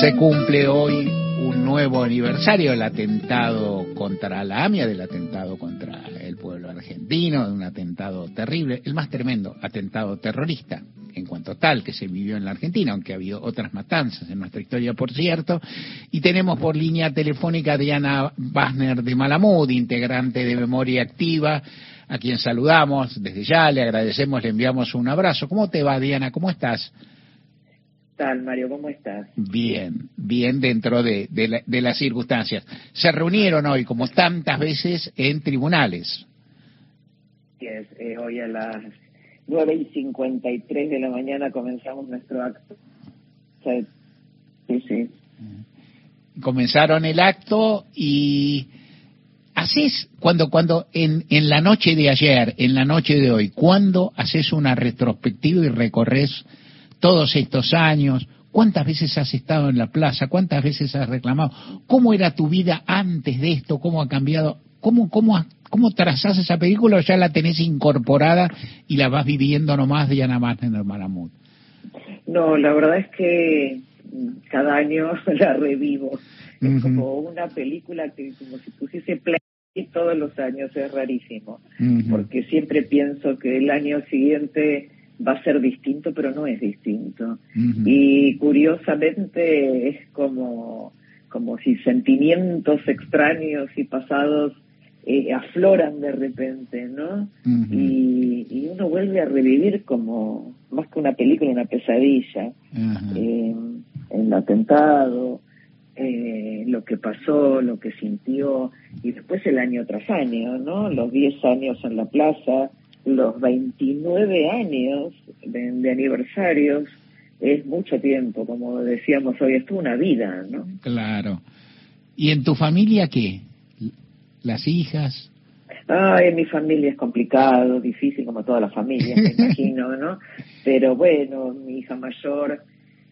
Se cumple hoy un nuevo aniversario del atentado contra la AMIA, del atentado contra el pueblo argentino, de un atentado terrible, el más tremendo atentado terrorista en cuanto tal que se vivió en la Argentina, aunque ha habido otras matanzas en nuestra historia, por cierto. Y tenemos por línea telefónica a Diana Basner de Malamud, integrante de Memoria Activa, a quien saludamos desde ya, le agradecemos, le enviamos un abrazo. ¿Cómo te va, Diana? ¿Cómo estás? Tal, Mario? ¿Cómo estás? Bien, bien dentro de, de, las circunstancias. Se reunieron hoy, como tantas veces, en tribunales. Sí, es, eh, hoy a las 9 y 53 de la mañana comenzamos nuestro acto. Sí, sí. Comenzaron el acto y haces cuando cuando en, en la noche de ayer, en la noche de hoy, cuando haces una retrospectiva y recorres todos estos años? ¿Cuántas veces has estado en la plaza? ¿Cuántas veces has reclamado? ¿Cómo era tu vida antes de esto? ¿Cómo ha cambiado? ¿Cómo, cómo, cómo trazás esa película o ya la tenés incorporada y la vas viviendo nomás de más en el Malamud? No, la verdad es que cada año la revivo. Es como una película que como si pusiese play todos los años, es rarísimo. Porque siempre pienso que el año siguiente va a ser distinto, pero no es distinto. Y curiosamente es como, como si sentimientos extraños y pasados eh, afloran de repente, ¿no? y, y, uno vuelve a revivir como, más que una película, una pesadilla, eh, el atentado, eh, lo que pasó, lo que sintió, y después el año tras año, ¿no? Los 10 años en la plaza, los 29 años de, aniversarios es mucho tiempo, como decíamos hoy, es una vida, ¿no? Claro. ¿Y en tu familia qué? ¿Las hijas? Ah, en mi familia es complicado, difícil como todas las familias, me imagino, ¿no? Pero bueno, mi hija mayor,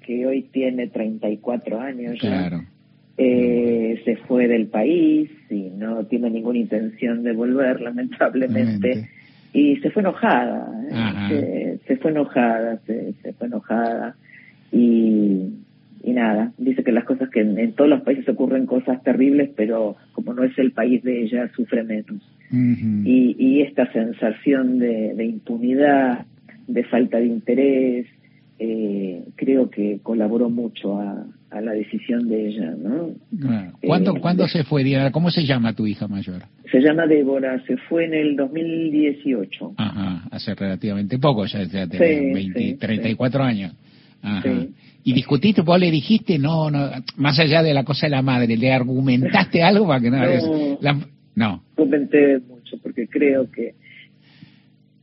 que hoy tiene 34 años ya, eh, se fue del país y no tiene ninguna intención de volver, lamentablemente y se fue enojada, ¿eh? se, fue enojada, se, fue enojada y, y nada, dice que las cosas que en, todos los países ocurren cosas terribles, pero como no es el país de ella, sufre menos. y, y esta sensación de, de impunidad, de falta de interés, eh, creo que colaboró mucho a, a, la decisión de ella, ¿no? ¿Cuándo, eh, se fue, Diana? ¿Cómo se llama tu hija mayor? Se llama Débora, se fue en el 2018. Ajá, hace relativamente poco, ya, ya tenía 20, 34 años. Ajá. ¿Y discutiste, vos le dijiste, no, no, más allá de la cosa de la madre, le argumentaste algo para que no... No, no. comenté mucho porque creo que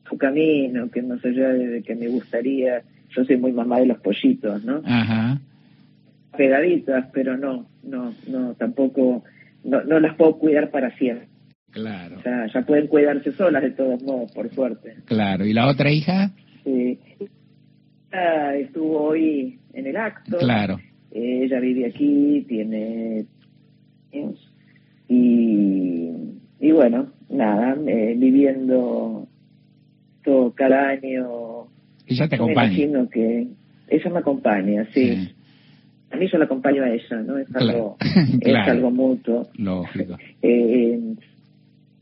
su camino, que más allá de que me gustaría yo soy muy mamá de los pollitos, ¿no? Ajá. Pegaditas, pero no, no, no, tampoco, no, no las puedo cuidar para siempre. Claro. O sea, ya pueden cuidarse solas de todos modos, por suerte. Claro. ¿Y la otra hija? Sí. estuvo hoy en el acto. Claro. ella vive aquí, tiene y, y bueno, nada, eh, viviendo todo cada año ella te acompaña. Me imagino que ella me acompaña, sí. A mí yo la acompaño a ella, ¿no? Es algo, es algo mutuo. Lógico. Eh, en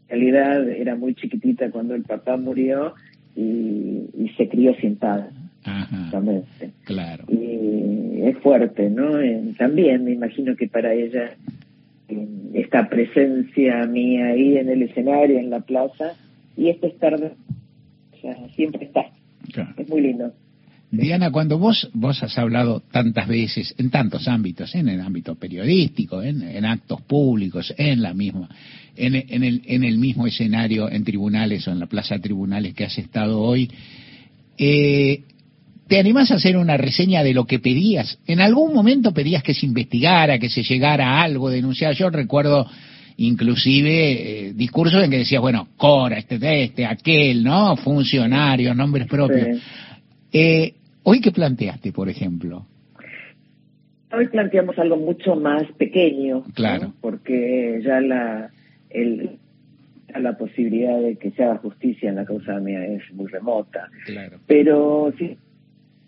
realidad era muy chiquitita cuando el papá murió y, y se crió sin padre. Ajá, claro. Y es fuerte, ¿no? también me imagino que para ella esta presencia mía ahí en el escenario, en la plaza, y este estar, o sea, siempre es muy lindo. Diana, cuando vos vos has hablado tantas veces en tantos ámbitos, en el ámbito periodístico, en, actos públicos, en la misma, en, el, en el mismo escenario, en tribunales o en la plaza de tribunales que has estado hoy, eh, ¿te animás a hacer una reseña de lo que pedías? En algún momento pedías que se investigara, que se llegara a algo, denunciar. Yo recuerdo inclusive eh, discursos en que decías, bueno, Cora, este, este, aquel, ¿no? Funcionarios, nombres propios. Eh, ¿Hoy qué planteaste, por ejemplo? Hoy planteamos algo mucho más pequeño, claro. porque ya la, el, la posibilidad de que se haga justicia en la causa mía es muy remota. Claro. Pero sí,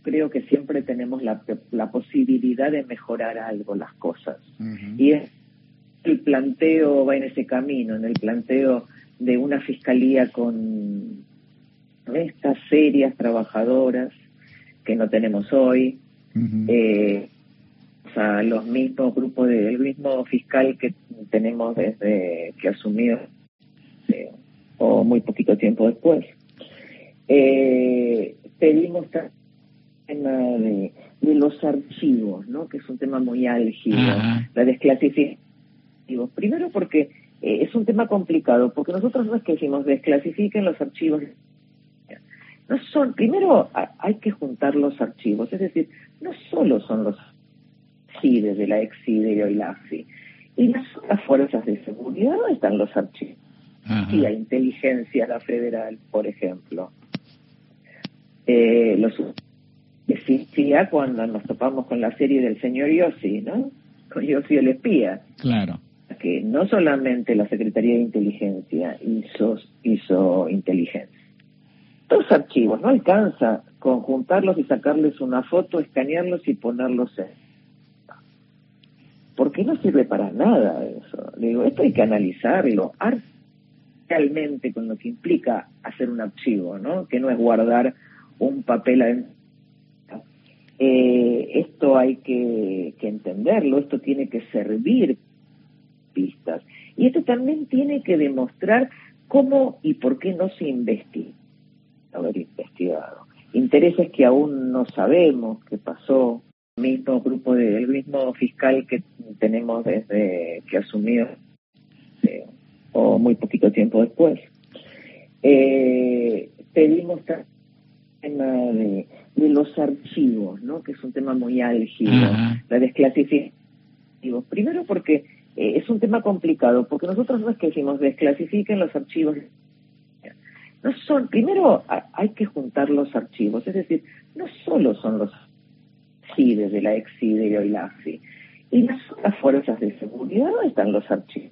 creo que siempre tenemos la, la posibilidad de mejorar algo las cosas. Y el planteo va en ese camino, en el planteo de una fiscalía con estas serias trabajadoras que no tenemos hoy, eh, o sea, los mismos grupos, de, el mismo fiscal que tenemos desde que asumió, eh, o muy poquito tiempo después. Eh, pedimos tema de, de, los archivos, ¿no? que es un tema muy álgido, la desclasificación. Primero porque eh, es un tema complicado, porque nosotros no es que decimos desclasifiquen los archivos. No son, primero hay que juntar los archivos, es decir, no solo son los CIDES de la Exidio y la AFI, y las otras fuerzas de seguridad, ¿dónde están los archivos? Y la inteligencia, la federal, por ejemplo. Eh, los existía cuando nos topamos con la serie del señor Yossi, ¿no? Con Yossi el espía. Claro que no solamente la Secretaría de Inteligencia hizo, hizo inteligencia. Estos archivos no alcanza conjuntarlos y sacarles una foto, escanearlos y ponerlos en. Porque no sirve para nada eso. digo, esto hay que analizarlo realmente con lo que implica hacer un archivo, ¿no? Que no es guardar un papel en eh, esto hay que, que, entenderlo, esto tiene que servir Y esto también tiene que demostrar cómo y por qué no se investiga, haber investigado. Intereses que aún no sabemos qué pasó. El mismo grupo de, el mismo fiscal que tenemos desde que asumió, eh, o muy poquito tiempo después. Eh, pedimos tema de, de, los archivos, ¿no? que es un tema muy álgido, la desclasificación. Primero porque eh, es un tema complicado, porque nosotros no es que decimos desclasifiquen los archivos. No son, primero hay que juntar los archivos, es decir, no solo son los CIDES de la Exidio y la AFI, y las otras fuerzas de seguridad, ¿dónde están los archivos?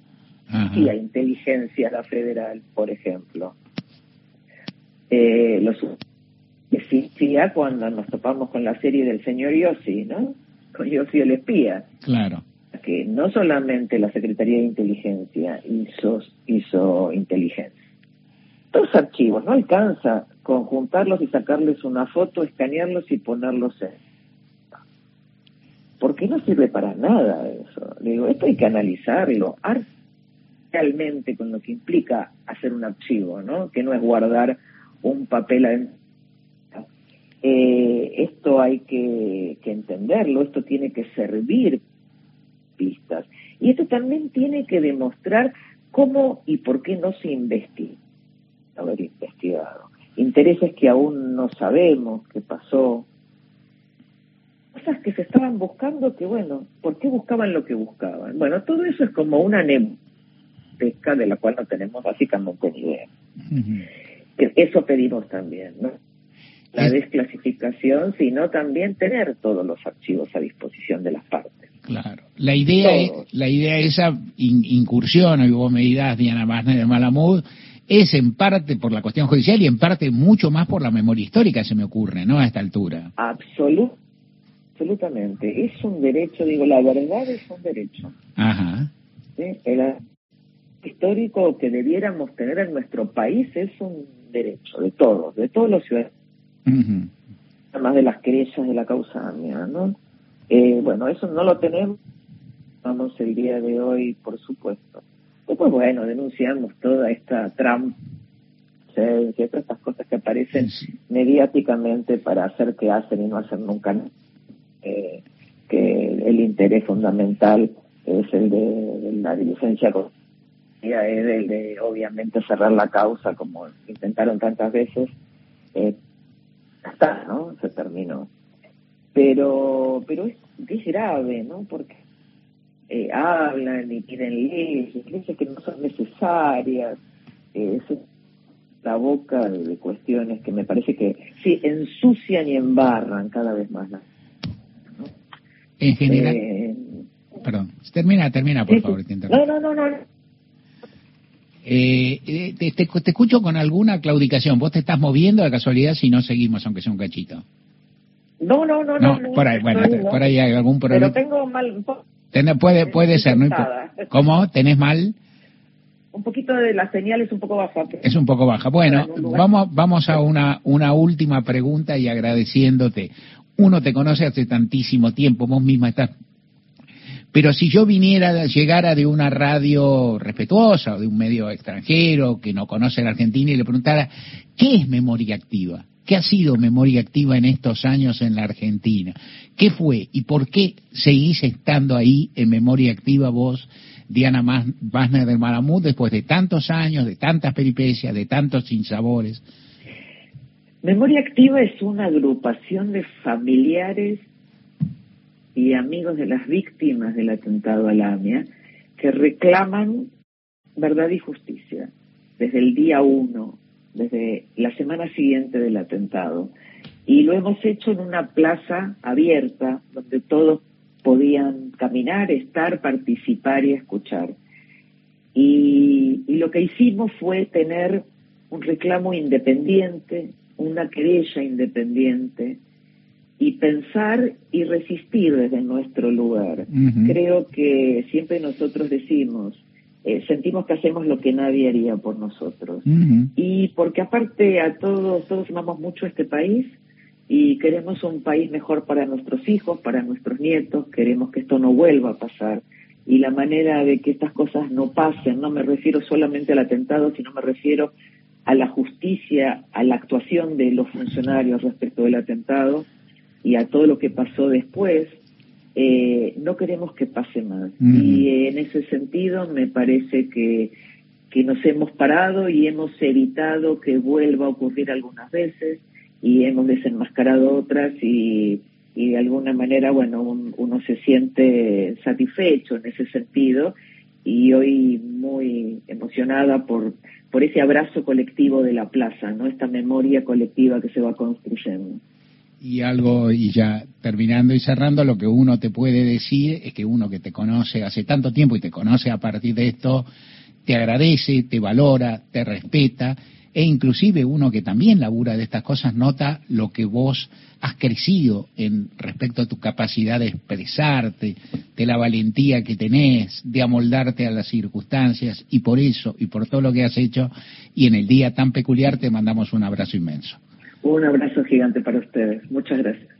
Y la inteligencia, la federal, por ejemplo. Eh, los existía cuando nos topamos con la serie del señor Yossi, ¿no? Con Yossi el espía. Claro que no solamente la Secretaría de Inteligencia hizo, hizo inteligencia. Estos archivos no alcanza conjuntarlos y sacarles una foto, escanearlos y ponerlos en. Porque no sirve para nada eso. digo, esto hay que analizarlo realmente con lo que implica hacer un archivo, ¿no? Que no es guardar un papel en... Eh, esto hay que, que entenderlo, esto tiene que servir Y esto también tiene que demostrar cómo y por qué no se investiga, haber investigado. Intereses que aún no sabemos qué pasó. Cosas que se estaban buscando que, bueno, ¿por qué buscaban lo que buscaban? Bueno, todo eso es como una pesca de la cual no tenemos básicamente ni idea. Eso pedimos también, ¿no? La desclasificación, sino también tener todos los archivos a disposición de las partes. Claro. La idea, es, la idea esa incursión, y vos me dirás, Diana Basner de Malamud, es en parte por la cuestión judicial y en parte mucho más por la memoria histórica, se me ocurre, ¿no? A esta altura. absolutamente. Es un derecho, digo, la verdad es un derecho. Ajá. El histórico que debiéramos tener en nuestro país es un derecho de todos, de todos los ciudadanos. Además de las querellas de la causa mía, ¿no? Eh, bueno, eso no lo tenemos, vamos el día de hoy, por supuesto. Después, bueno, denunciamos toda esta trampa, todas estas cosas que aparecen mediáticamente para hacer que hacen y no hacer nunca. Eh, que el interés fundamental es el de, la diligencia es el de obviamente cerrar la causa como intentaron tantas veces eh, hasta no se terminó pero pero es, es grave, ¿no? Porque eh, hablan y piden leyes, leyes que no son necesarias, eh, es la boca de cuestiones que me parece que sí ensucian y embarran cada vez más ¿no? En general. Eh, perdón, termina, termina, por favor. no, no, no, no. Eh, te, te, te, escucho con alguna claudicación. ¿Vos te estás moviendo de casualidad si no seguimos, aunque sea un cachito? No, no, no, no. por ahí, bueno, por ahí hay algún problema. Pero tengo mal. puede, puede ser, ¿no? ¿Cómo? ¿Tenés mal? Un poquito de la señal es un poco baja. Es un poco baja. Bueno, vamos, vamos a una, una última pregunta y agradeciéndote. Uno te conoce hace tantísimo tiempo, vos misma estás pero si yo viniera, llegara de una radio respetuosa o de un medio extranjero que no conoce la Argentina y le preguntara, ¿qué es memoria activa? ¿Qué ha sido memoria activa en estos años en la Argentina? ¿Qué fue y por qué seguís estando ahí en memoria activa vos, Diana Basner del Maramut, después de tantos años, de tantas peripecias, de tantos sinsabores? Memoria activa es una agrupación de familiares y amigos de las víctimas del atentado a la AMIA que reclaman verdad y justicia desde el día uno, desde la semana siguiente del atentado. Y lo hemos hecho en una plaza abierta donde todos podían caminar, estar, participar y escuchar. Y, y lo que hicimos fue tener un reclamo independiente, una querella independiente, y pensar y resistir desde nuestro lugar. Creo que siempre nosotros decimos, eh, sentimos que hacemos lo que nadie haría por nosotros. Y porque aparte a todos, todos amamos mucho este país y queremos un país mejor para nuestros hijos, para nuestros nietos, queremos que esto no vuelva a pasar. Y la manera de que estas cosas no pasen, no me refiero solamente al atentado, sino me refiero a la justicia, a la actuación de los funcionarios respecto del atentado, y a todo lo que pasó después, eh, no queremos que pase más. Y en ese sentido me parece que, que nos hemos parado y hemos evitado que vuelva a ocurrir algunas veces y hemos desenmascarado otras y, y de alguna manera, bueno, uno se siente satisfecho en ese sentido y hoy muy emocionada por, por ese abrazo colectivo de la plaza, ¿no? Esta memoria colectiva que se va construyendo y algo, y ya terminando y cerrando, lo que uno te puede decir es que uno que te conoce hace tanto tiempo y te conoce a partir de esto, te agradece, te valora, te respeta, e inclusive uno que también labura de estas cosas nota lo que vos has crecido en respecto a tu capacidad de expresarte, de la valentía que tenés, de amoldarte a las circunstancias, y por eso, y por todo lo que has hecho, y en el día tan peculiar te mandamos un abrazo inmenso. Un abrazo gigante para ustedes. Muchas gracias.